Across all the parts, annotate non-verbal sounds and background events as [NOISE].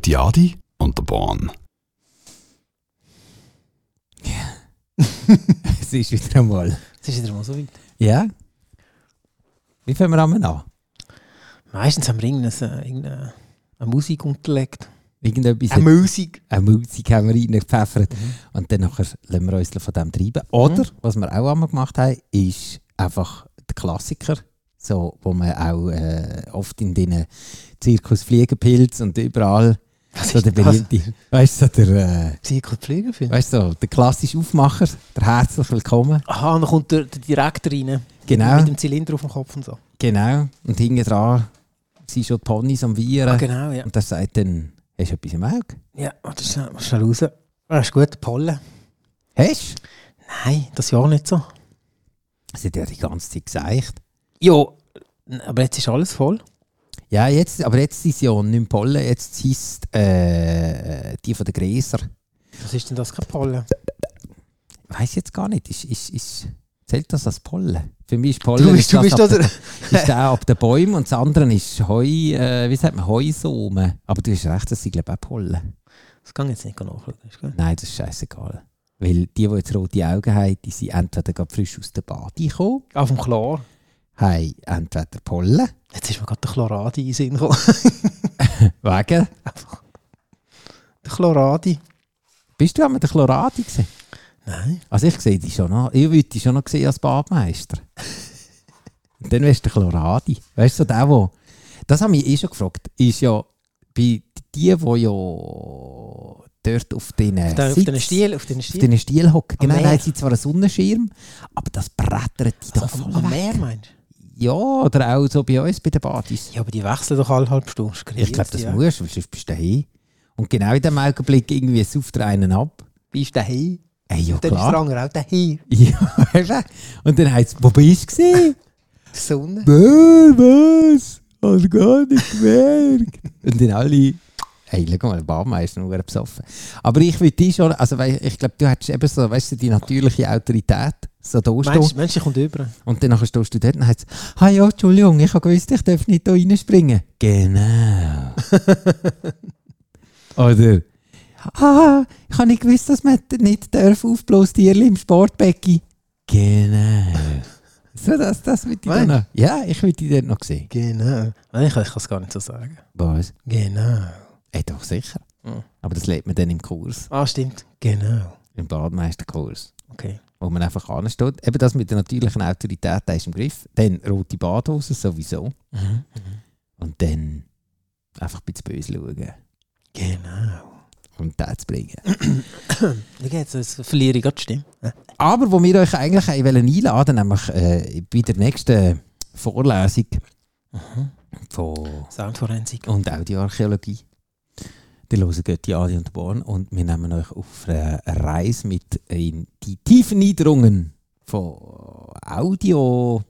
Götti Adi und der Bahn. [LAUGHS] es ist wieder einmal. Es ist wieder mal so weit. Ja? Wie fangen wir an? Meistens haben wir irgendeine, irgendeine eine Musik unterlegt. Irgendetwas. Eine Musik. Eine Musik haben wir reingepfeffert. Mhm. Und dann nachher lassen wir uns von dem treiben. Oder, mhm. was wir auch einmal gemacht haben, ist einfach der Klassiker. So, wo man auch äh, oft in den Zirkus Fliegenpilz und überall was so der berühmte, weißt du, der äh? Weißt du, der klassische Aufmacher, der herzlich willkommen. Aha, und dann kommt der, der Direktor rein. Genau. Mit dem Zylinder auf dem Kopf und so. Genau. Und hinten dran sind schon die Ponys am Vieren. Ah, genau, ja. Und der sagt dann, hast du etwas im Auge? Ja, warte schnell, schnell raus. Das ist gut, Pollen. Hast du? Nein, das Jahr nicht so. Das hat ja die ganze Zeit gesagt. Ja, aber jetzt ist alles voll. Ja, jetzt, aber jetzt ist ja nicht Pollen, jetzt ist äh, die von den Gräser. Was ist denn das, kein Pollen? Weiß jetzt gar nicht. Ist, ist, ist, zählt das als Pollen? Für mich ist Pollen du bist, ist, du das bist ab, der, ist der ab den Bäumen und das andere ist Heu, äh, wie sagt man, Heusomen. Aber du hast recht, das sind glaube ich auch Pollen. Das kann ich jetzt nicht nachschauen. Nein, das ist scheißegal. Weil die, die jetzt rote Augen haben, die sind entweder gerade frisch aus der Bade gekommen. Auf dem Chlor. Haben entweder Pollen. Jetzt ist mir gerade der Chloradi in den Sinn gekommen. [LAUGHS] Wegen? Einfach. [LAUGHS] Der Chloradi. Bist du einmal der Chloradi gesehen? Nein. Also ich sehe dich schon noch. Ich würde dich schon noch sehen als Badmeister. Und [LAUGHS] dann wärst du der Chloradi. Weißt du, der, wo... Das habe ich eh schon gefragt. Ist ja bei die, die ja dort auf den auf den Stiel, auf den Stiel, Stiel hocken. Genau, da haben sie zwar einen Sonnenschirm, aber das brettert die doch voll Am Meer meinst du? Ja, oder auch so bei uns bei den Partys. Ja, aber die wechseln doch alle halb Stunde. Ich glaube, das ja. musst du, sonst bist du daheim. Und genau in dem Augenblick irgendwie sauft er einen ab. Bist du daheim? Ey, ja, dann klar. ist der andere auch daheim. [LAUGHS] Ja, und dann heißt es, wo bist du gesehen? [LAUGHS] Die Sonne. was? Hast du gar nicht gemerkt? [LAUGHS] und dann alle, hey, schau mal, der Baumeister nur besoffen. Aber ich würde dich schon, also ich glaube, du hättest eben so, weißt du, die natürliche Autorität. So da Mensch, Mensch, kommt über. Und dann stehst du dort und heißt ah ja, Entschuldigung, ich habe gewusst, ich darf nicht da reinspringen. Genau. [LAUGHS] Oder, ah, ich habe nicht gewusst, dass man nicht darf Tierli im Sportbecken. Genau. So, das, das würde ich dann noch. Ja, ich würde die dort noch sehen. Genau. Nein, ich, ich kann es gar nicht so sagen. Was? Genau. Ey, doch sicher. Mhm. Aber das lernt man dann im Kurs. Ah, stimmt. Genau. Im Badmeisterkurs. Okay wo man einfach ansteht. Eben das mit der natürlichen Autorität, ist im Griff. Dann rote Badhose sowieso. Mhm. Und dann einfach ein bisschen böse schauen. Genau. Und das zu bringen. Wie geht's? Das verliere ich gerade die Stimme. Aber wo wir euch eigentlich einladen nämlich äh, bei der nächsten Vorlesung mhm. von Soundforensik und Audioarchäologie die hören Götti, Adi und Born und wir nehmen euch auf eine Reise mit in die tiefen Niederungen von Audio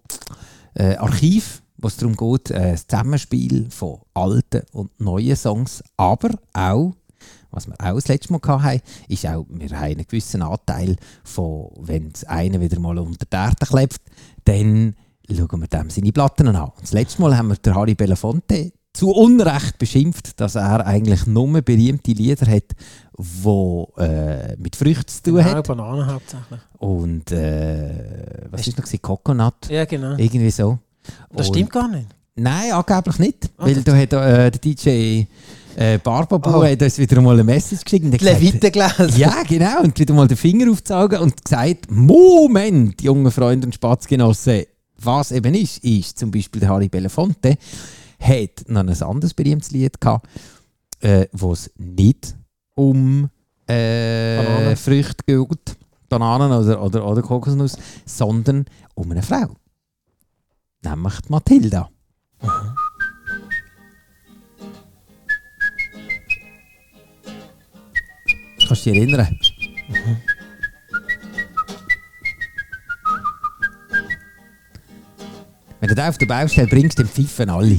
äh, Archiv, was darum geht, das Zusammenspiel von alten und neuen Songs, aber auch was wir auch das letzte Mal hatten, ist auch, wir haben einen gewissen Anteil von, wenn es einer wieder mal unter die Erde klebt, dann schauen wir dem seine Platten an. Und das letzte Mal haben wir den Harry Belafonte zu Unrecht beschimpft, dass er eigentlich nur berühmte Lieder hat, die äh, mit Früchten zu tun genau, hat. Bananen hauptsächlich. Und äh, was ist noch gewesen? Coconut? Ja, genau. Irgendwie so. Das Und, stimmt gar nicht. Nein, angeblich nicht. Ah, weil da hat äh, der DJ äh, Barbabu Oh. hat uns wieder mal eine Message geschickt. und gesagt, gelesen. ja, genau. Und wieder mal den Finger aufgezogen und gesagt: Moment, junge Freunde und Spatzgenossen, was eben ist, ist zum Beispiel der Harry Belafonte, hat noch ein anderes berühmtes Lied gehabt, äh, wo es nicht um äh. Früchte geht, Bananen oder, oder, oder Kokosnuss, sondern um eine Frau. Nämlich die Mathilda. Kannst du dich erinnern? Wenn du den auf der Baustelle bringst, dann pfeifen alle.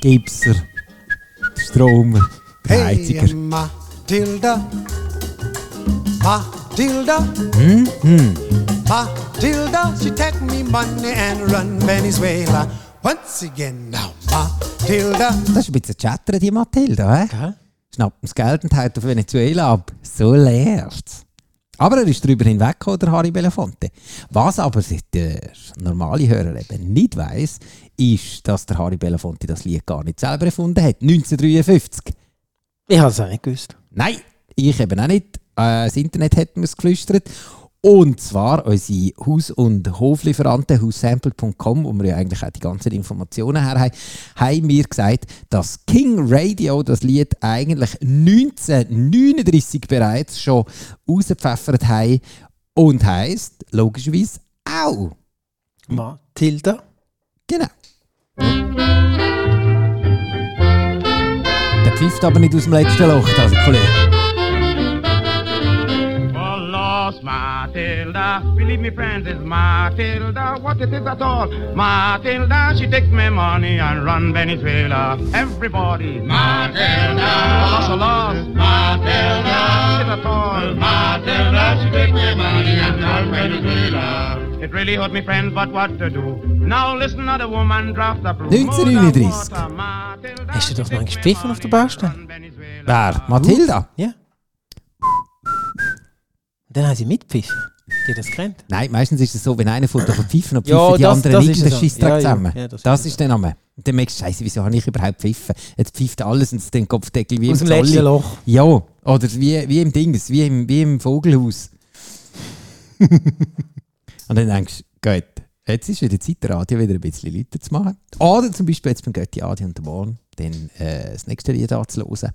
Gipser, der Stromer, der Heiziger. Hey, Matilda. Matilda. Mhm. Matilda. She take me money and run Venezuela. Once again now. Matilda. Das ist ein bisschen Chatter, die Matilda. He? Gell? Schnappt das Geld und haut auf Venezuela ab. So leert's. Aber er ist darüber hinweggekommen, der Harry Belafonte. Was aber sich der normale Hörer eben nicht weiss, ist, dass der Harry Belafonte das Lied gar nicht selber erfunden hat. 1953. Ich habe es auch nicht gewusst. Nein, ich eben auch nicht. Äh, das Internet hat mir es geflüstert. Und zwar unsere Haus- und Hoflieferanten, haussample.com, wo wir ja eigentlich auch die ganzen Informationen her haben, haben mir gesagt, dass King Radio das Lied eigentlich 1939 bereits schon rausgepfeffert haben und heisst logischerweise auch. Matilda. Genau. Pfifft aber nicht aus dem letzten Loch, also Kollege. Matilda, believe me, friends, it's Matilda. What it is at all? Matilda, she takes my money and run Venezuela. Everybody, Matilda, lost, lost, Matilda, it at all? Matilda, she takes my money and run Venezuela. It really hurt me, friends, but what to do? Now listen to the woman draft up. 1939. Hast du das manchmal gepfiffen auf der Baustelle? Wer? Matilda? Ja. Und dann haben sie mitgepfiffen. Die das kennt. Nein, meistens ist es so, wenn einer von der pfeifen und Ja, pfeifen die das- anderen das nicht, dann so. schießt Ja, er ja, zusammen. ja, das das ist der Name. Und dann merkst du, Scheiße, wieso habe ich überhaupt pfiffen? Jetzt pfeift alles und den Kopfdeckel wie Aus im dem letzten Zolli. Loch. Ja, oder wie, wie im Dings, wie im, wie im Vogelhaus. [LAUGHS] und dann denkst du, gut, jetzt ist wieder Zeit, der Radio wieder ein bisschen lauter zu machen. Oder zum Beispiel jetzt beim Götti Adi und der Born, dann äh, das nächste Lied anzuhören,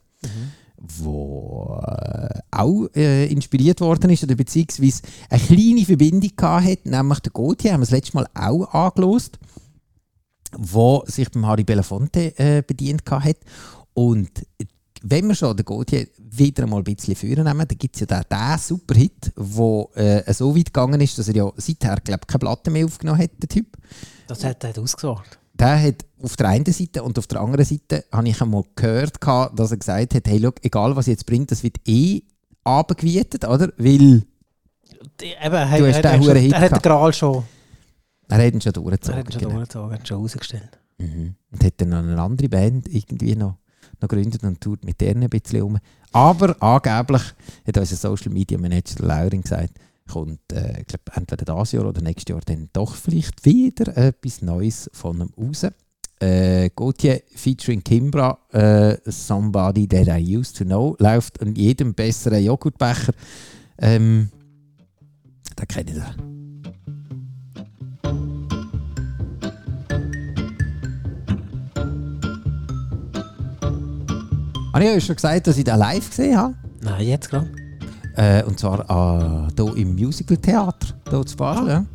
wo äh, auch äh, inspiriert worden ist, oder beziehungsweise eine kleine Verbindung hat, nämlich der Gautier, haben wir das letzte Mal auch angelost, wo sich beim Harry Belafonte äh, bedient hat. Und wenn wir schon den Gautier wieder einmal ein bisschen führen nehmen, dann gibt es ja den, den Superhit, der äh, so weit gegangen ist, dass er ja seither, glaube keine Platte mehr aufgenommen hat, der Typ. Das hat er ausgesorgt. Der hat auf der einen Seite und auf der anderen Seite habe ich einmal gehört, dass er gesagt hat, hey, schau, egal was jetzt bringt, das wird eh abgewietet, oder? Weil Die- Eben, er, Du hast er, den er, huren er, Hit er hat den. Gral schon, er hat ihn schon er durchgezogen. hat ihn schon genau. durchgezogen, er hat ihn schon rausgestellt. Mhm. Und hat dann noch eine andere Band irgendwie noch, noch gegründet und tut mit denen ein bisschen um. Aber angeblich hat unser Social Media Manager Laurin gesagt, kommt äh, ich entweder dieses Jahr oder nächstes Jahr dann doch vielleicht wieder etwas Neues von ihm raus. Äh, Gautier featuring Kimbra, äh, Somebody That I Used to Know, läuft an jedem besseren Joghurtbecher. Ähm, da kennt ihr. Habe ich euch schon gesagt, dass ich den live gesehen habe? Nein, jetzt gerade. Äh, und zwar äh, hier im Musical Theater, hier zu Basel. Ja.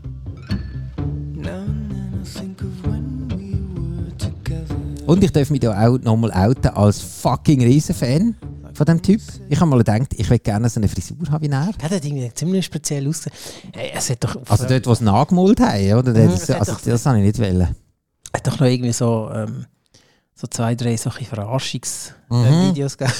Und ich darf mich da auch nochmal outen als fucking Riesenfan von dem Typ. Ich habe mal gedacht, ich will gerne so eine Frisur haben wie er. Er hat irgendwie ziemlich speziell ausgesehen. Hey, es hat doch, Also dort, wo sie nachgemalt haben, oder? Mhm, Das, das also das habe ich nicht wollen. hat doch noch irgendwie so, ähm, so zwei, drei solche Verarschungsvideos Mhm. äh, Videos gegeben.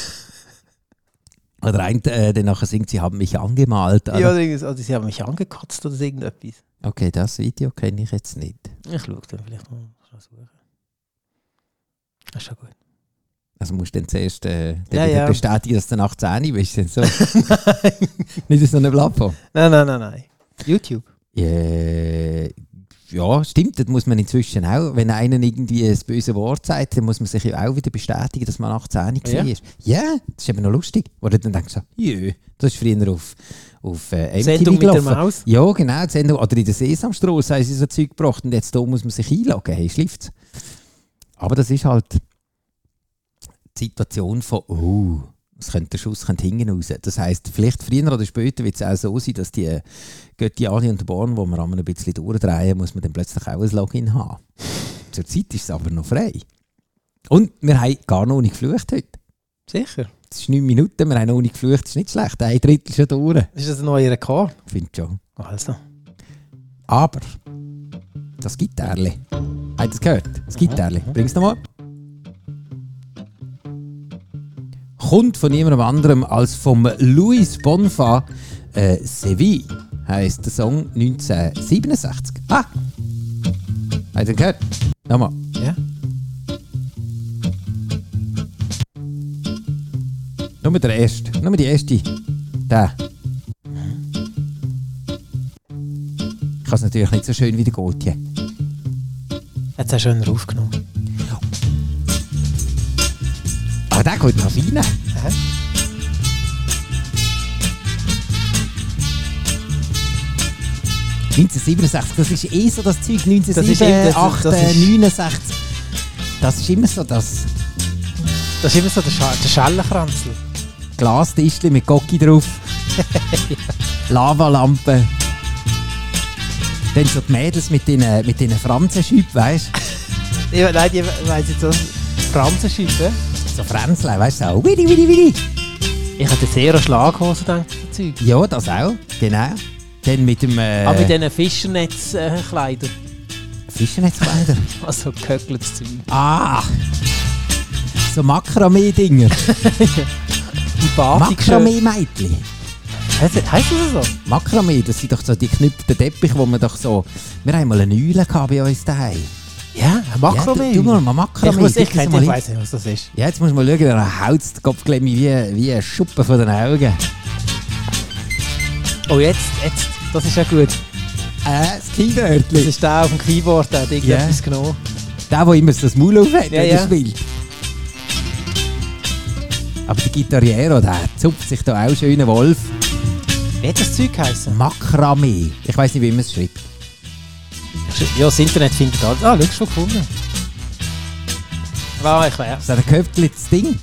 Oder ein, äh, der nachher singt, sie haben mich angemalt. Oder? Ja, oder, irgendwie so, oder sie haben mich angekotzt oder irgendetwas. Okay, das Video kenne ich jetzt nicht. Ich schaue dann vielleicht mal suchen. Das ist schon gut. Also musst du dann zuerst äh, Ja, ja. bestätigen, dass du nach 10 bist. Dann So. [LAUGHS] nicht so eine Plattform. Nein, nein, nein, nein. YouTube. Äh, ja, stimmt, das muss man inzwischen auch. Wenn einer irgendwie ein böses Wort sagt, dann muss man sich ja auch wieder bestätigen, dass man nach 10 Ja. war. Ja, das ist eben noch lustig. Oder dann denkst du jö, das ist früher auf, auf äh, MTV Sendung mit der gelaufen. Maus. Ja, genau. Die Sendung, oder in der Sesamstrasse haben sie so Zeug gebracht und jetzt da muss man sich einloggen. Hey, schläft's. Aber das ist halt die Situation von, oh, es könnte der Schuss könnte hinten raus. Das heisst, vielleicht früher oder später wird es auch so sein, dass die Götti, Ali und der Born, wo wir einmal ein bisschen durchdrehen, muss man dann plötzlich auch ein Login haben. [LAUGHS] Zurzeit ist es aber noch frei. Und wir haben gar noch nicht geflucht heute. Sicher. Es ist 9 Minuten, wir haben noch nicht geflucht, das ist nicht schlecht. Ein Drittel schon durch. Ist das ein neuer Rekord? Finde schon. Also. Aber das Gitarre. Habt ihr das gehört? Das Gitarre. Bring's nochmal. kommt von niemandem anderem als vom Louis Bonfa. Äh, Seville heisst der Song 1967. Ah! Habt ihr gehört? Nochmal. Ja. Nur der erste. Nur die erste. Der. Ich kann es natürlich nicht so schön wie der Gotje. Jetzt hast du schöner aufgenommen. Aber der geht noch rein. Aha. ...1967, das ist eh so das Zeug, Das ist eben- 1967, das- 8, das ist- 69. Das ist immer so das Das ist immer so der, Scha der Schellenkranzel. Glastischli mit Gocki drauf. [LAUGHS] Lavalampe. Dann so die Mädels mit den, mit den Franzenschüppen, weißt du? [LAUGHS] Ja, nein, die weiss jetzt so Franzenschippe. So Fränzlein, weißt du auch. Widi, widi, widi. Ich hatte sehr an Schlaghose gedacht, das Zeug. Ja, das auch, genau. Dann mit dem äh, Aber mit diesen Fischernetzkleidern. Fischernetskleider. [LAUGHS] Also gehökeltes Zeug. ah! So Makramee-Dinger. [LAUGHS] Makramee-Mädchen. Heißt das so? Makramee, das sind doch so die geknüpften Teppiche, wo man doch so... Wir haben mal eine Eule bei uns daheim. Ja, ein Makramee. Ja, tu mal mal Makramee. ich muss ich, das kenn, mal ich weiss nicht, was das ist. Ja, jetzt muss man schauen, er haut den Kopfklemmi wie, wie ein Schuppen von den Augen. Oh, jetzt, jetzt. Das ist ja gut. Äh, das Das Kinderhörtli. ist der auf dem Keyboard, der hat irgendetwas genommen. Der, der immer das Maul aufhat, Ja, ja. spielt. Aber der Gitarriero, der zupft sich da auch schön einen Wolf. Wie hat das Zeug geheißen? Makramee. Ich weiß nicht, wie man es schreibt. Ja, das Internet findet alles. Ah, schau, schon gefunden. Ah, ich weiß. So ein Köpfchen das Ding.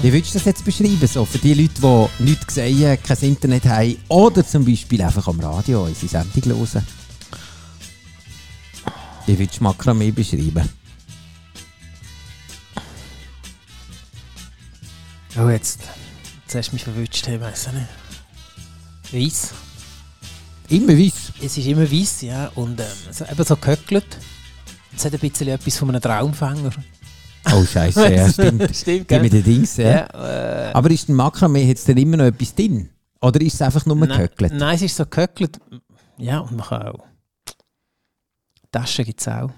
Wie würdest du das jetzt beschreiben? So für die Leute, die nichts gesehen kein Internet haben oder zum Beispiel einfach am Radio unsere Sendung hören. Wie würdest du Makramee beschreiben? Oh, jetzt. Jetzt hast du mich verwünscht, ich auch nicht. Weiss. Immer weiss. Es ist immer weiss, ja. Und ähm, so, eben so gehöckelt. Es hat ein bisschen etwas von einem Traumfänger. Oh Scheiße, [LAUGHS] ja, stimmt. Stimmt, Die mit den Dings, ja. Ja, äh, Aber ist ein Makramee jetzt dann immer noch etwas drin? Oder ist es einfach nur nein, gehöckelt? nein, es ist so gehöckelt. Ja, und man kann auch. Taschen gibt es auch.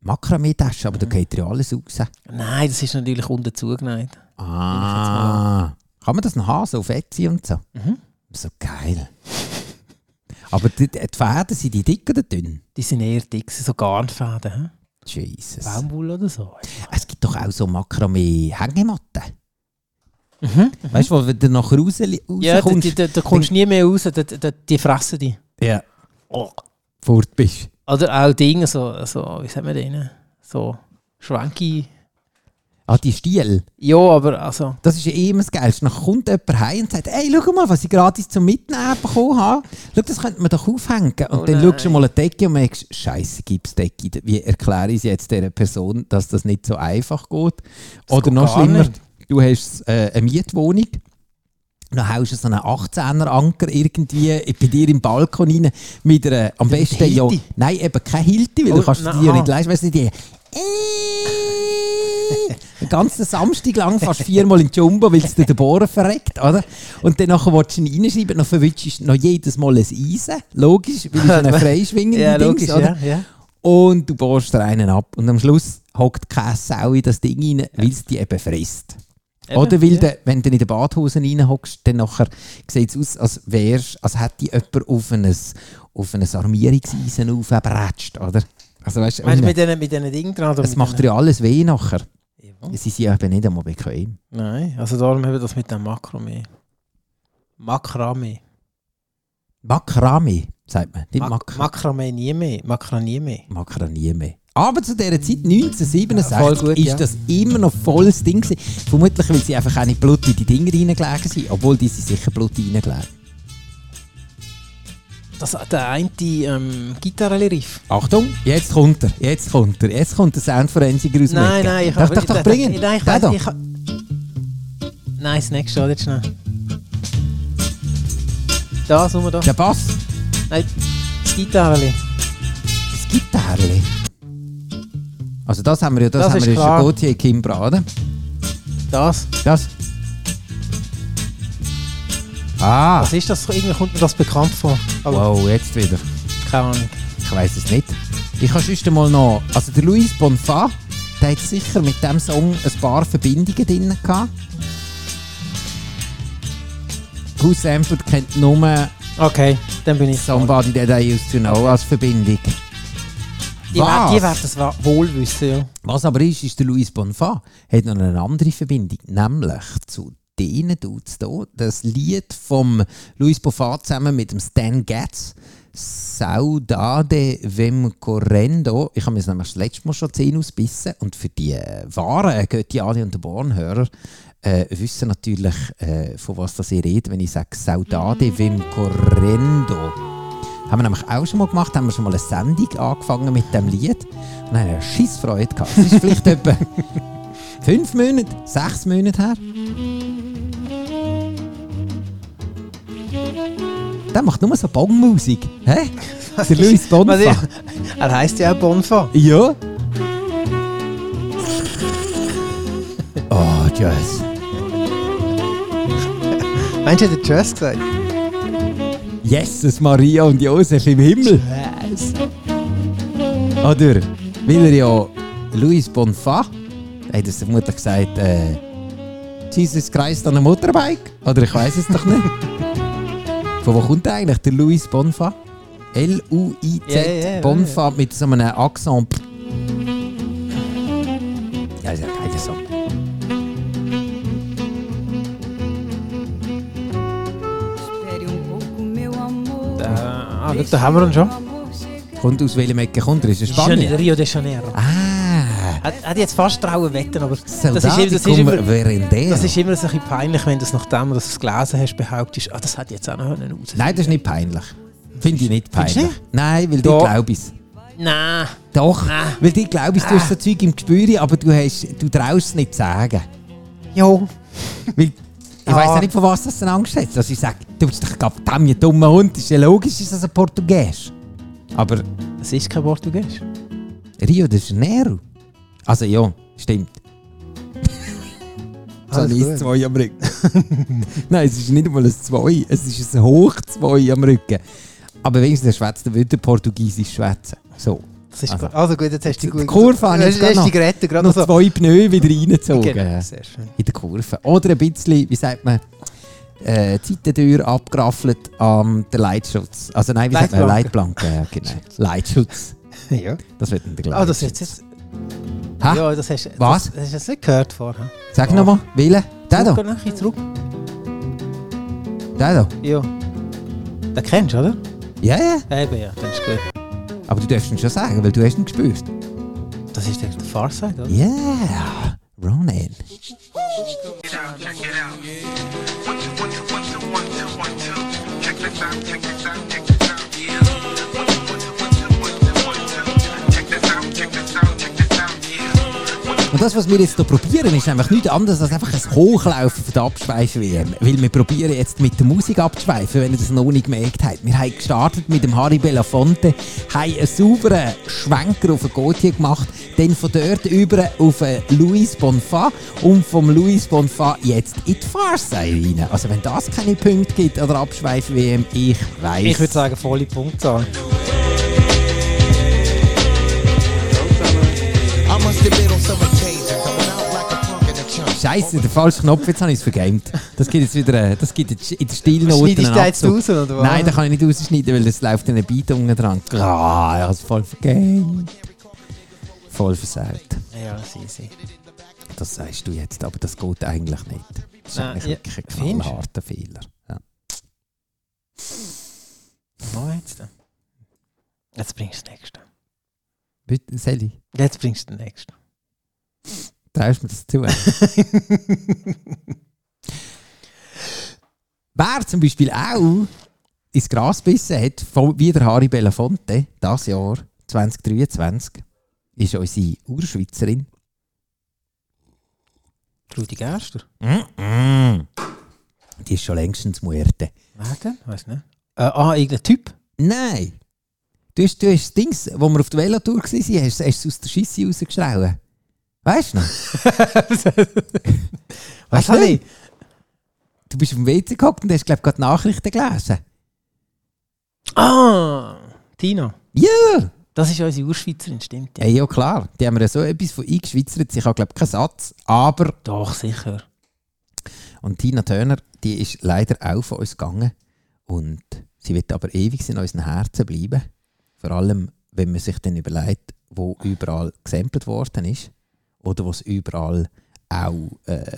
Makramee-Tasche, aber da Mhm. geht ja alles raus. Nein, das ist natürlich unten zugeneigt. Ah. Kann man das noch haben, so Fetzi und so? Mhm. So geil. Aber die, die Fäden, sind die dick oder dünn? Die sind eher dick, so Garnfäden. Hm? Jesus. Baumwolle oder so. Es gibt doch auch so Makramee-Hängematten. Mhm. Weißt du, wo du nachher raus, rauskommst? Ja, da, da, da kommst du nie mehr raus, da, da, die fressen dich. ja. Fort bist. Oder auch Dinge, so, so wie sagt man denen? So Schwenki. Ah, die Stiel. Ja, aber also. Das ist ja eh immer das Geilste. Dann kommt jemand heim und sagt, hey, schau mal, was ich gratis zum Mitnehmen bekommen habe. Schau, das könnte man doch aufhängen. Und Oh dann nein. schaust du mal eine Decke und merkst, Scheiße, gibt es Decke. Wie erkläre ich es jetzt dieser Person, dass das nicht so einfach geht? Das Oder geht noch schlimmer, nicht. du hast äh, eine Mietwohnung. Dann haust du so einen 18er Anker irgendwie bei dir im Balkon rein mit einer, am besten ja, Hilti? nein, eben keine Hilti, weil Oh, du kannst na, die ja ah. nicht leisten, weißt du, die den ganzen Samstag lang fast viermal in die Jumbo, weil es dir der Bohren verreckt, oder? Und dann nachher willst du ihn reinschreiben, dann verwünschst du noch jedes Mal ein Eisen, logisch, weil es eine freischwingende [LAUGHS] Ja, Dings, logisch, oder? ja, ja. Und du bohrst dir einen ab. Und am Schluss hockt keine Sau in das Ding rein, weil es die eben frisst. Eben, Oder weil ja. du, wenn du in die Badhose reinhockst, dann nachher sieht es aus, als wärst, als hätte jemand auf ein, auf ein Armierungseisen aufgebratscht, oder? Also weißt, du mit diesen mit Dingen dran? oder es macht dir alles weh nachher. Sie sind ja eben nicht einmal bequem. Nein, also darum haben wir das mit dem Makramee. Makramee. Makramee, sagt man. Nicht Mak Mak Makramee nie mehr. Makra nie mehr. Makramee mehr. Aber zu dieser Zeit, 1967, Ja, voll gut, ist ja. das immer noch volles Ding. gewesen. Vermutlich, weil sie einfach auch nicht die Dinger reingelegen sind. Obwohl, die sind sicher Blut reingelegen. Das der eine ähm, Gitarrenriff. Achtung, jetzt kommt er, jetzt kommt er. Jetzt kommt der Soundforensiker aus Nein, nein, ich habe- doch doch bringen? Nein, ich weiß. Ich Nein, das nächste, jetzt schnell. Da, suchen wir da. Der Bass, Nein, das Gitarrenli. das Gitarre. Also das haben wir ja, das, Das haben wir ja schon Gautier Kimbra, oder? Das. Das. Ah, Was ist das? Irgendwie kommt mir das bekannt vor. Aber wow, jetzt wieder. keine Ahnung. Ich weiß es nicht. Ich habe sonst mal noch. Also der Luis Bonfa, der hat sicher mit dem Song ein paar Verbindungen drin gehabt. Who Sampled kennt nur Okay, dann bin ich Somebody That I Used To Know als Verbindung. Die, wer- die werden das wohl wissen, ja. Was aber ist, ist der Louis Bonfa hat noch eine andere Verbindung, nämlich zu denen Dudes hier. Das Lied vom Louis Bonfa zusammen mit dem Stan Getz, Saudade Vem Correndo. Ich habe mir das nämlich das letzte Mal schon die Zähne ausbissen und für die äh, wahren Götti Ali und Bornhörer äh, wissen natürlich, äh, von was das ich rede, wenn ich sage Saudade Vem Correndo. Haben wir nämlich auch schon mal gemacht, haben wir schon mal eine Sendung angefangen mit dem Lied und haben eine Scheissfreude gehabt. Es ist vielleicht [LAUGHS] etwa fünf Monate, sechs Monate her. Der macht nur so Bongmusik. Hä? Der Luis Bonfa. [LAUGHS] Er heisst ja auch Bonfa. Ja. Oh, Jazz. Meinst du, der Just gesagt? Jesus, Maria und Josef im Himmel. Oder, weil er ja Louis Bonfa, hat er vermutlich gesagt, äh, Jesus Christ an einem Motorbike? Oder ich weiß es doch nicht. [LAUGHS] Von wo kommt eigentlich der Louis Bonfa? L-U-I-Z, ja, ja, Bonfa mit so einem Akzent. Ja, ist ja ein geiler Song. Amor. Ah, da haben wir ihn schon. Kommt aus welchem Ecke kommt er? Ist er Spanien? Rio de Janeiro. Ah, Er hat jetzt fast trauen wetten, aber das ist, immer- das, ist immer, das ist immer so ein bisschen peinlich, wenn du es nachdem du es gelesen hast, behauptest, ah, das hat jetzt auch noch einen raus. Nein, das ist nicht peinlich. Finde ich nicht peinlich. du Nein, weil Doch. die glaube ich Nein. Doch, Nein. weil die glaube ich, du hast so Zeug im Gespür, aber du, hast, du traust es nicht zu sagen. Jo. Weil ich Ah. weiss ja nicht, von was das denn Angst hat. Dass ich sage, du bist doch verdammt ein dummer Hund. Ist ja logisch, ist das ein Portugies. Aber Das ist kein Portugiesisch. Rio de Janeiro. Also ja, stimmt. So Alles ein. 2 am Rücken. [LAUGHS] Nein, es ist nicht einmal ein 2, es ist ein Hoch 2 am Rücken. Aber wenigstens der schwätzt, der würde Portugiesisch schwätzen. So. Das ist Also. gut. Also gut, jetzt hast du die Die gut Kurve habe ich hast, jetzt hast die gerettet, gerade Noch so. zwei Pneu wieder reingezogen. Genau, sehr schön. In der Kurve. Oder ein bisschen, wie sagt man, äh, die Seitentür abgeraffelt am der Leitschutz. Also nein, wie sagt man? Leitplanke. Ja, genau. Leitschutz. [LAUGHS] Ja. Das wird der Ah, das Leitschutz. ist jetzt... Ha? Ja, das hast, Was? Das, das hast du jetzt nicht gehört vorher. Sag Ja. nochmal, Wille. Der da. Zurück, ein bisschen zurück. Der da. Ja. Den kennst du, oder? Ja, ja. Eben, ja, dann ist gut. Aber du darfst ihn schon sagen, weil du hast ihn gespürt. Das ist der, Farside, oder? Yeah. Ronan. Und das, was wir jetzt hier probieren, ist einfach nichts anderes als einfach ein Hochlaufen von der Abschweifen-WM. Weil wir probieren jetzt mit der Musik abzuschweifen, wenn ihr das noch nicht gemerkt habt. Wir haben gestartet mit dem Harry Belafonte, haben einen sauberen Schwenker auf den Gautier gemacht, dann von dort über auf Louis Bonfa und vom Louis Bonfa jetzt in die Farseil rein. Also wenn das keine Punkte gibt oder Abschweifen-WM, ich weiß. Ich würde sagen, volle Punktzahl. Scheiße, der falsche Knopf, jetzt habe ich es vergamed. Das gibt jetzt wieder, äh, das gibt jetzt in der Stilnote Schneidest du jetzt raus, oder was? Nein, da kann ich nicht rausschneiden, weil das läuft in einen Beat unten dran. Ah, ich habe es voll vergamed. Voll versaut. Ja, sie, sie. Das sagst du jetzt, aber das geht eigentlich nicht. Das ist Nein, eigentlich ja, ein knallharter Fehler. Ja. Was jetzt denn? Jetzt bringst du den nächsten. Bitte, Sally, Jetzt bringst du den nächsten. Traust mir das zu? [LAUGHS] Wer zum Beispiel auch ins Gras bissen hat, wie der Harry Belafonte, das Jahr 2023, ist unsere Urschweizerin. Rudi Gerster. Mm-mm. Die ist schon längstens Muerte. Wer denn? Weiß nicht. Äh, ah, irgendein Typ? Nein. Du hast, du hast das Ding, wo wir auf der Velotour waren, hast, hast du aus der Scheisse rausgeschrauben. Weißt du noch? [LAUGHS] Was du nicht? ich? Du bist auf dem WC gehockt und hast, glaube ich, gerade Nachrichten gelesen. Ah, Tina. Ja! Das ist unsere Urschweizerin, stimmt. Ja. Hey, ja klar, die haben mir ja so etwas von eingeschweizert. Ich habe, glaube ich, keinen Satz. Aber, Doch, sicher. und Tina Turner, die ist leider auch von uns gegangen. Und sie wird aber ewig in unseren Herzen bleiben. Vor allem, wenn man sich dann überlegt, wo überall gesampelt worden ist. Oder was überall auch äh,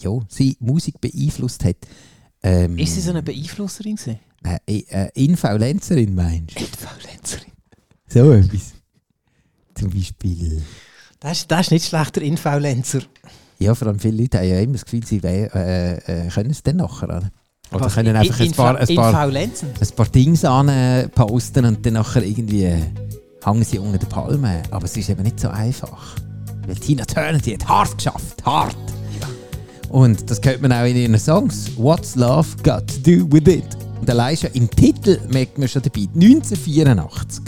ja, sie Musik beeinflusst hat. Ähm, Ist sie so eine Beeinflusserin gewesen? äh, äh, Influencerin meinst du? Influencerin. So etwas. Zum Beispiel. Das ist, das ist nicht schlechter Influencer. Ja, vor allem viele Leute haben ja immer das Gefühl, sie wär, äh, äh, können es dann nachher. Oder, oder Was? können einfach ein paar, ein paar, ein paar Dings anposten und dann nachher irgendwie hängen sie unter den Palmen. Aber es ist eben nicht so einfach. Weil Tina Turner, die hat hart geschafft. Hart. Und das hört man auch in ihren Songs. What's Love Got to Do With It? Und allein schon im Titel merkt man schon dabei. 1984.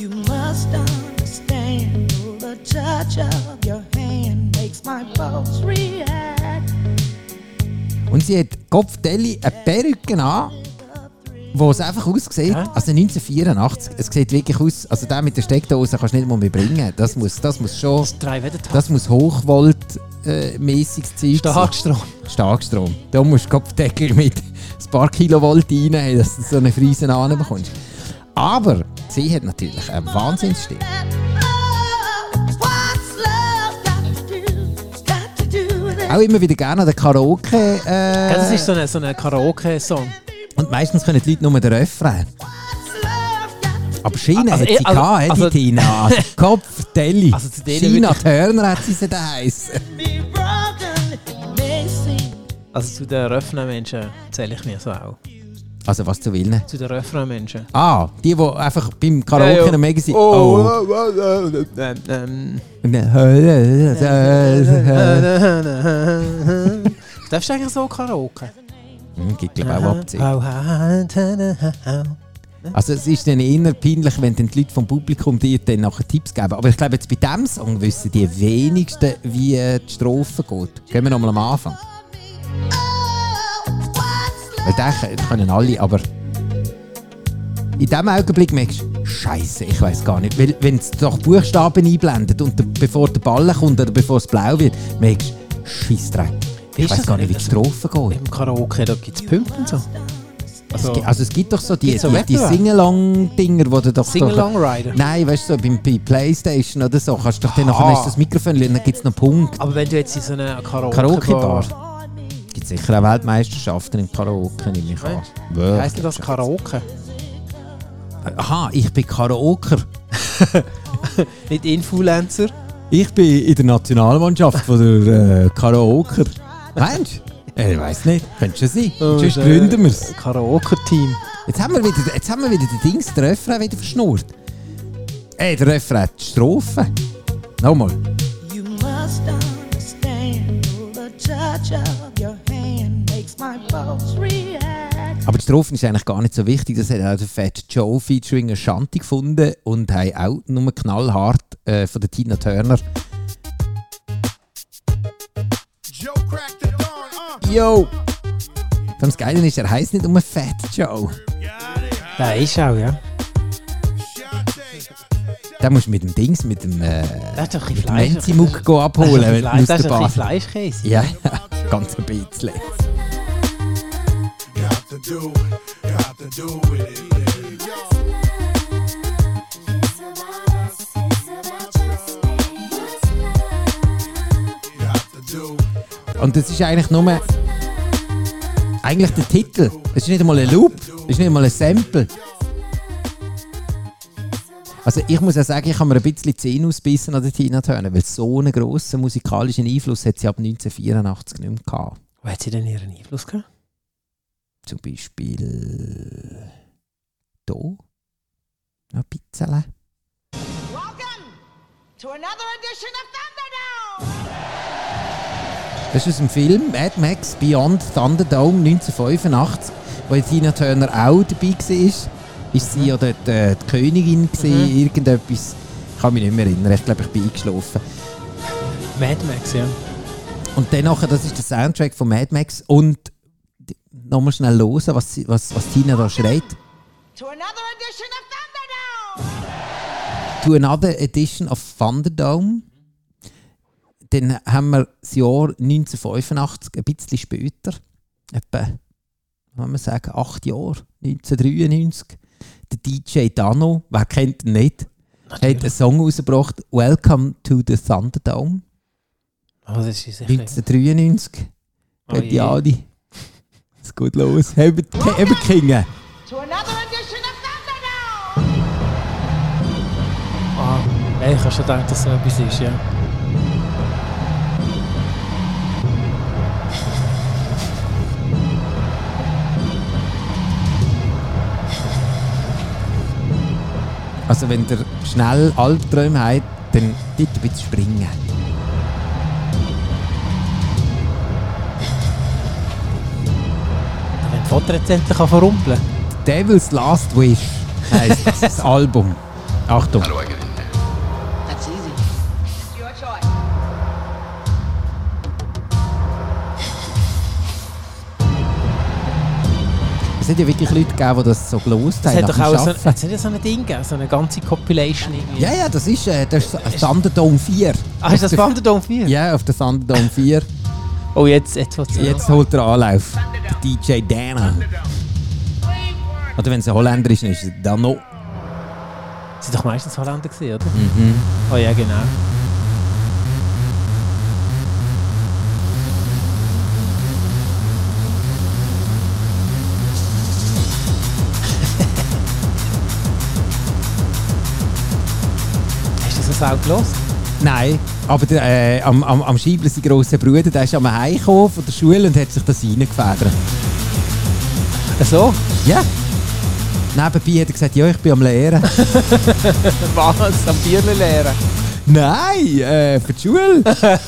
You must understand the touch of your hand makes my pulse react. Und sie hat Kopfdeli eine Perücke an, wo es einfach aussieht, Ja. also 1984, es sieht wirklich aus, also der mit der Steckdose kannst du nicht mal mehr bringen. Das muss, das muss schon, Das das muss Hochvolt-mäßiges Zeug sein. Starkstrom. Starkstrom. Da musst du Kopfdeckel mit [LAUGHS] ein paar Kilovolt rein, dass du so eine Friese bekommst. Aber sie hat natürlich eine Wahnsinnsstimme. What's love got to do? Got to do with it. Auch immer wieder gerne an der Karaoke. Äh, das ist so ein so eine Karaoke-Song. Und meistens können die Leute nur den Refrain. Aber China Also, hat sie eh, also- gehabt, also- die Tina. Also [LAUGHS] Kopf, Deli. Also zu denen China Turner hat sie sie da Also zu den Refrain-Menschen zähle ich mir so auch. Also was zu willen. Zu den Refrain-Menschen. Ah, die, die einfach beim Karaoke Ja, mega sind. Oh. Oh. [LAUGHS] Darfst du eigentlich so Karaoke? Hm, Gibt glaube auch Abzüge. Also es ist dann eher peinlich, wenn dann die Leute vom Publikum dir dann nachher Tipps geben. Aber ich glaube, jetzt bei diesem Song wissen die wenigsten, wie die Strophe geht. Gehen wir nochmal am Anfang. Weil den können alle, aber in dem Augenblick merkst du, Scheiße, ich weiß gar nicht. Weil, wenn es doch Buchstaben einblendet und der, bevor der Ball kommt oder bevor es blau wird, merkst du, Scheissdreck. Ich weiß gar nicht, wie die Strophe geht. Im Karaoke, da gibt es Punkte und so. Also, gibt- Also es gibt doch so die, so die, die? Sing-Along-Dinger, wo du doch... Sing-Along Rider. Nein, weißt du, so beim, bei Playstation oder so, kannst du doch dann nachher das Mikrofon und dann gibt es noch Punkte. Aber wenn du jetzt in so einer Karaoke-Bar... Es gibt sicher auch Weltmeisterschaften im Karaoke, nehme ich an. Heisst denn das Karaoke? Aha, ich bin Karaoker. [LAUGHS] Nicht Influencer? Ich bin in der Nationalmannschaft von der äh, Karaoker. Meinst du? Ich weiß nicht. Könnte schon sein. Oh, Sonst gründen wir es. Karaoke-Team. Jetzt haben wir wieder, jetzt haben wir wieder den Dings, den Refrain wieder verschnurrt. Ey, der Refrain hat die Strophe. Nochmal. You must understand the touch of your hand makes my pulse react. Aber die Strophe ist eigentlich gar nicht so wichtig. Das hat auch der Fat Joe featuring Ashanti gefunden und haben auch nur knallhart äh, von der Tina Turner. Yo! Das Geile ist, er heisst nicht nur Fat Joe. Der ist auch, ja. Den musst du mit dem Dings, mit dem, äh, go abholen, [LAUGHS] Das ist ein bisschen Fleischkäse. Ja, [LAUGHS] ganz ein bisschen. Und das ist eigentlich nur... Eigentlich der Titel. Es ist nicht einmal ein Loop, es ist nicht einmal ein Sample. Also ich muss ja sagen, ich habe mir ein bisschen die Zähne ausbissen an der Tina Turner, weil so einen grossen musikalischen Einfluss hat sie ab 1984 nicht mehr gehabt. Wo hat sie denn ihren Einfluss gehabt? Zum Beispiel... hier. Noch ein bisschen. Welcome to another edition of Thunderdome. Das ist aus dem Film Mad Max Beyond Thunderdome 1985, wo Tina Turner auch dabei war. Ist sie ja dort äh, die Königin gewesen, irgendetwas. Ich kann mich nicht mehr erinnern, ich glaube, ich bin eingeschlafen. Mad Max, ja. Und dann nachher, das ist der Soundtrack von Mad Max und nochmal schnell hören, was, was, was Tina da schreit. To another edition of Thunderdome. To another edition of Thunderdome. Dann haben wir das Jahr 1985, ein bisschen später. etwa, kann man sagen, acht Jahre, 1993. Der DJ Dano, wer kennt ihn nicht, hat einen Song rausgebracht, Welcome to the Thunderdome, Oh, das ist sicher. 1993. Oh die Adi. Es geht los. Hebt Kingen. To another edition of Thunderdome! Ich habe schon gedacht, dass so etwas ist, ja. Also wenn ihr schnell Albträume habt, dann dort ein bisschen springen. Wenn die Fotos jetzt endlich kann verrumpeln Devil's Last Wish heisst das, das [LAUGHS] Album. Achtung. Es hat ja wirklich Leute gegeben, die das so gelost Es haben. hat doch auch so, hat's nicht so ein Ding gegeben, so eine ganze Compilation irgendwie. Ja, ja, das ist, äh, das ist Thunderdome 4. Ah, ist das [LAUGHS] Thunderdome 4? Ja, auf der Thunderdome 4. Oh, jetzt, jetzt Jetzt holt er Anlauf. Der DJ Dana. Oder wenn es ein Holländer ist, dann ist es Dano. Sie sind doch meistens Holländer oder? Mhm. Oh ja, genau. Das auch gelost? Nein, aber der, äh, am, am, am Scheibler, sein grosser Bruder, der ist am Heimkommen von der Schule und hat sich das reingefedert. So? Ja. Nebenbei hat er gesagt, ja, ich bin am Lehren. [LAUGHS] Was? Am Bierle lehren? Nein, äh, für die Schule. [LAUGHS] ja,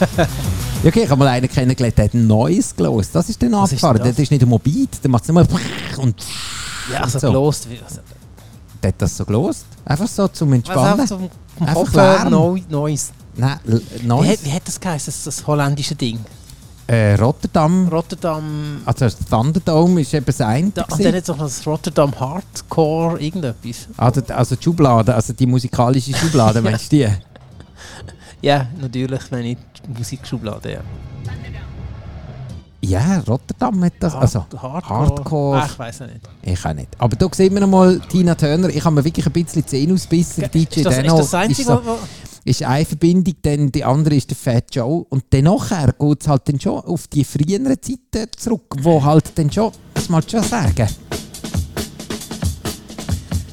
okay, ich habe mal einen kennengelernt, der hat ein neues gelost. Das ist dann abgefahren. Das ist nicht ein Mobil, der macht es immer und Ja, also So. gelost. Also, der hat das so gelost. Einfach so zum Entspannen. einfach zum, Einfach Lärm. neu, Neues. Nein, Wie, neues. hat- wie hat das geheißen, das, das holländische Ding? Äh, Rotterdam. Rotterdam. Also das Thunderdome ist eben das eine. Da, und dann hat es auch noch das Rotterdam Hardcore irgendetwas. also, also die Schublade, also die musikalische Schublade, [LAUGHS] meinst du die? Ja, natürlich, wenn ich die Musikschublade, ja. Ja, Rotterdam hat das. Also, Hard- Hardcore. Ah, ich weiß nicht. ich auch nicht. Aber da sehen wir noch mal Tina Turner. Ich habe mir wirklich ein bisschen die Zähne ausbissen. Der DJ ist, das, ist Dano das das Einzige, ist, so, ist eine Verbindung, dann die andere ist der Fat Joe. Und dann nachher geht es halt dann schon auf die früheren Zeiten zurück, wo halt dann schon, das mal schon sagen.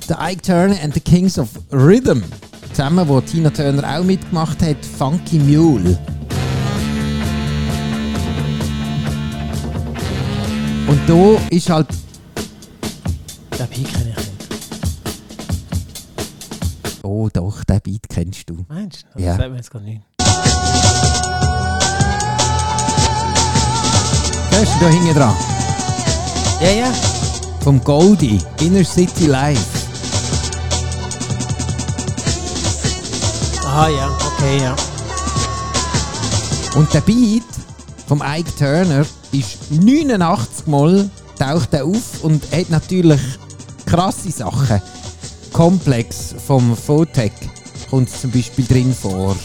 Der Ike Turner and the Kings of Rhythm. Zusammen, wo Tina Turner auch mitgemacht hat, Funky Mule. Da ist halt Den Beat kenne ich nicht. Oh doch, den Beat kennst du. Meinst du? Ja. Das sagt mir jetzt gar nicht. Hörst du da hinten dran? Ja, ja. Vom Goldie, Inner City Live. Aha, ja. Okay, ja. Und der Beat vom Ike Turner ist 89 Mal taucht er auf und hat natürlich krasse Sachen. Komplex vom Photec kommt zum Beispiel drin vor.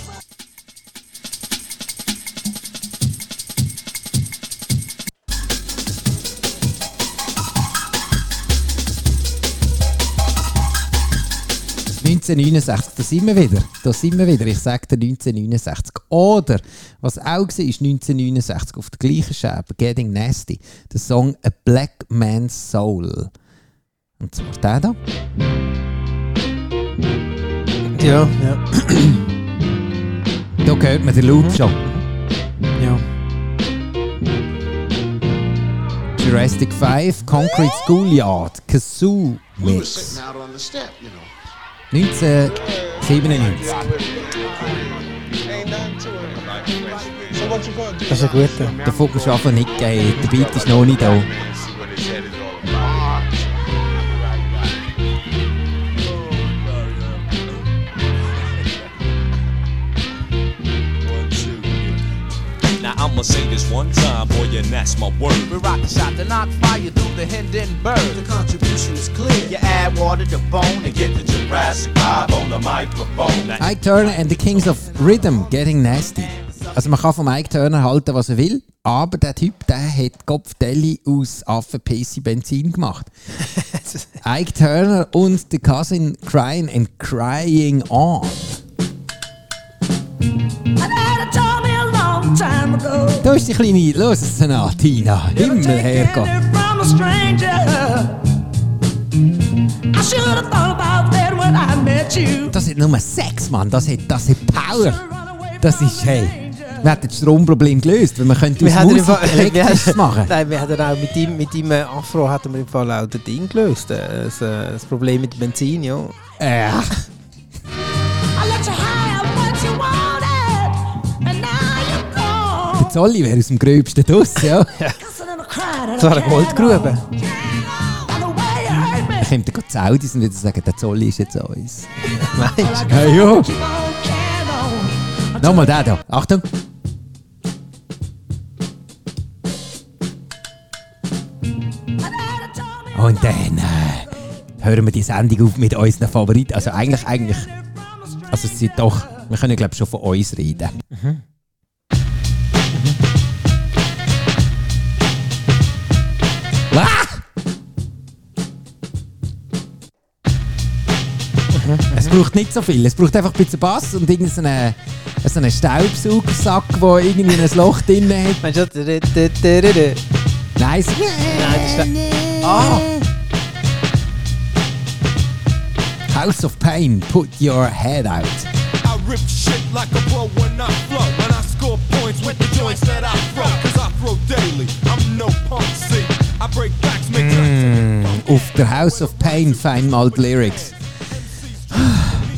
...1969, da sind wir wieder. Da sind wir wieder. Ich sage dir 1969. Oder, was auch war, ist 1969 auf der gleichen Scheibe, «Getting Nasty», der Song «A Black Man's Soul». Und zwar der da. Ja, ja. Da hört man den Loop schon. ja. Jurassic 5, Concrete Schoolyard, Kazoo Mix. out on the step, you know. 1997. Ain't nothing to it. So what you gonna do? Das ist ein guter. Schon an nicht gehen. Der Beat ist noch nicht da. I'ma say this one time, boy, and that's my word. We rock the shot to knock fire through the Hindenburg. The contribution is clear. You add water to bone and get the Jurassic vibe on the microphone. Ike Turner and the Kings of Rhythm, Getting Nasty. Also man kann von Mike Turner halten, was er will, aber der Typ, der hat Kopfdeli aus Affenpissi Benzin gemacht. [LAUGHS] Ike Turner und The Cousin Crying and Crying On. Da ist die kleine Los Tina. Himmel you. Das hat nur Sex, Mann. Das hat, das hat Power. Das ist, hey, wir hätten das Stromproblem gelöst, weil man könnte aus haben Musik Fall- [LAUGHS] elektrisch wir- machen. Nein, wir hatten auch mit ihm, mit ihm Afro hatten wir im Fall auch das Ding gelöst. äh, Das, äh, das Problem mit Benzin, ja. Äh, Zolli wäre aus dem Gröbsten draus, ja. Das war eine Goldgrube. Dann kommt der Zaudis und würde sagen, der Zolli ist jetzt uns. [LAUGHS] Meinst du? Hey, jo. Nochmal der da. Achtung. Und dann äh, hören wir die Sendung auf mit unseren Favoriten. Also eigentlich, eigentlich, also es sind doch, wir können glaube ich schon von uns reden. Ah! Braucht nicht so viel. Es braucht einfach ein bisschen Bass und irgendeinen so einen Staubsaugersack, der irgendwie ein Loch drin hat. Meinst du, Nice. Nein, das ist Ah! House of Pain, put your head out. I rip shit like a pro when I flow. When I score points with the joints that I throw. Cause I throw daily. I'm no punk, see. I break backs, make Mm, auf der House of Pain fein mal die Lyrics.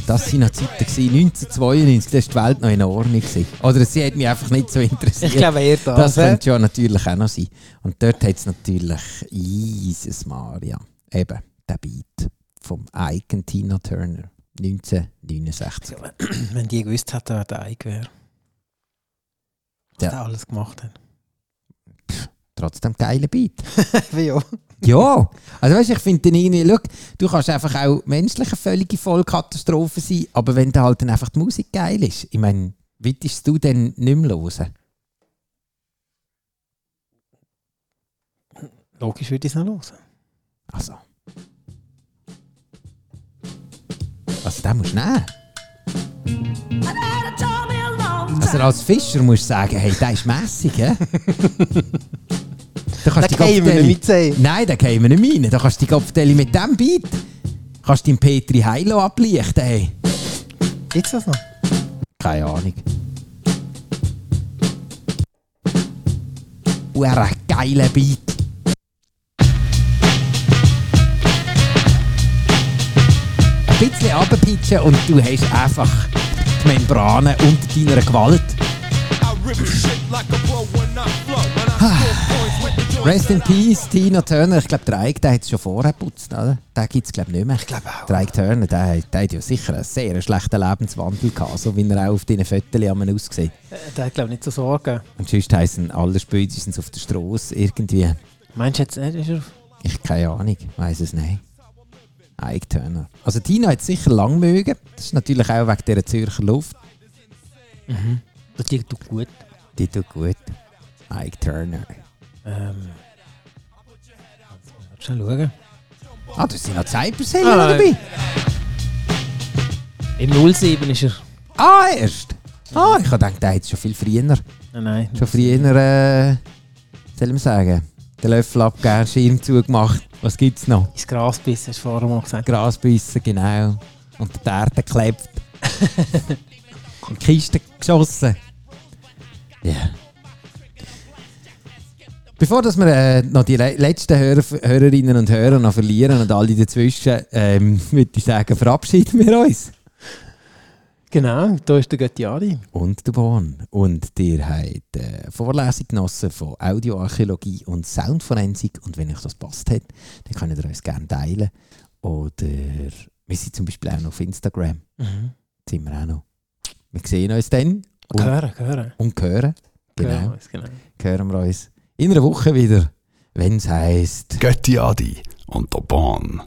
Das waren noch Zeiten. gewesen. 1992 das war die Welt noch in Ordnung. Oder sie hat mich einfach nicht so interessiert. Ich glaube eher das. Das könnte ja natürlich auch noch sein. Und dort hat es natürlich Jesus Maria. Eben, der Beat vom Icon Tina Turner. 1969. [CLEARS THROAT] Wenn die gewusst hätten, wer der Eik wäre. Was Ja. der alles gemacht hat. Trotzdem geiler Beat. [LAUGHS] Wie ja. Ja, also weißt, ich finde dann irgendwie, schau, du kannst einfach auch menschlich eine völlige Vollkatastrophe sein, aber wenn dann halt dann einfach die Musik geil ist, ich meine, würdest du dann nicht mehr hören? Logisch würde ich es noch hören. Also. Also, den musst du nehmen. Also als Fischer musst du sagen, hey, der ist mässig, hä? [LAUGHS] Da kannst du die gehen wir Kopfdeli- nicht sehen. Nein, da gehen wir nicht rein. Da kannst du die Kopfdeli mit dem Beat, kannst du den Petri Heilo ablichten, hey. Gibt's das noch? Keine Ahnung. Uhr geiler Beat. Ein bisschen runterpitchen und du hast einfach die Membranen unter deiner Gewalt. I Rest in Peace, Tina Turner. Ich glaube, der Ike, der hat es schon vorher geputzt, oder? Den gibt es, glaube ich, nicht mehr. Ich glaube auch. Der Ike Turner, der, der hat ja sicher einen sehr schlechten Lebenswandel gehabt, so wie er auch auf diesen Fotos am aussieht. Äh, Der hat, glaube ich, nicht so Sorgen. Und sonst heissen alle spätestens auf der Straße irgendwie. Meinst du jetzt nicht? Ist er Ich keine Ahnung, weiß es nicht. Ike Turner. Also Tina hat es sicher lang mögen. Das ist natürlich auch wegen dieser Zürcher Luft. Das die tut gut. Die tut gut. Ike Turner. Ähm. Schnell schauen. Ah, da sind noch Cyberseelen Ah, dabei. Im 07 ist er. Ah, erst. Ah, ich habe gedacht, der hat schon viel früher. Nein, nein. Schon früher, äh, soll ich sagen, den Löffel abgegeben, Schirm zugemacht. Was gibt es noch? Ins Gras bissen, hast du vorher mal gesagt. Grasbissen, genau. Und die Erde geklebt. [LAUGHS] Und die Kiste geschossen. Ja. Bevor dass wir äh, noch die le- letzten Hörer, Hörerinnen und Hörer noch verlieren und alle dazwischen, ähm, [LAUGHS] würde ich sagen, verabschieden wir uns. Genau, da ist der Göttiari. Und der Born. Und ihr habt äh, Vorlesung genossen von Audioarchäologie und Soundforensik. Und wenn euch das passt hat, dann könnt ihr uns gerne teilen. Oder wir sind zum Beispiel auch noch auf Instagram. Mhm. Sind wir auch noch. Wir sehen uns dann. Und, Hören, hören. und hören. Genau. Hören genau. Hören wir uns in einer Woche wieder, wenn es heisst. Götti Adi und der Bahn.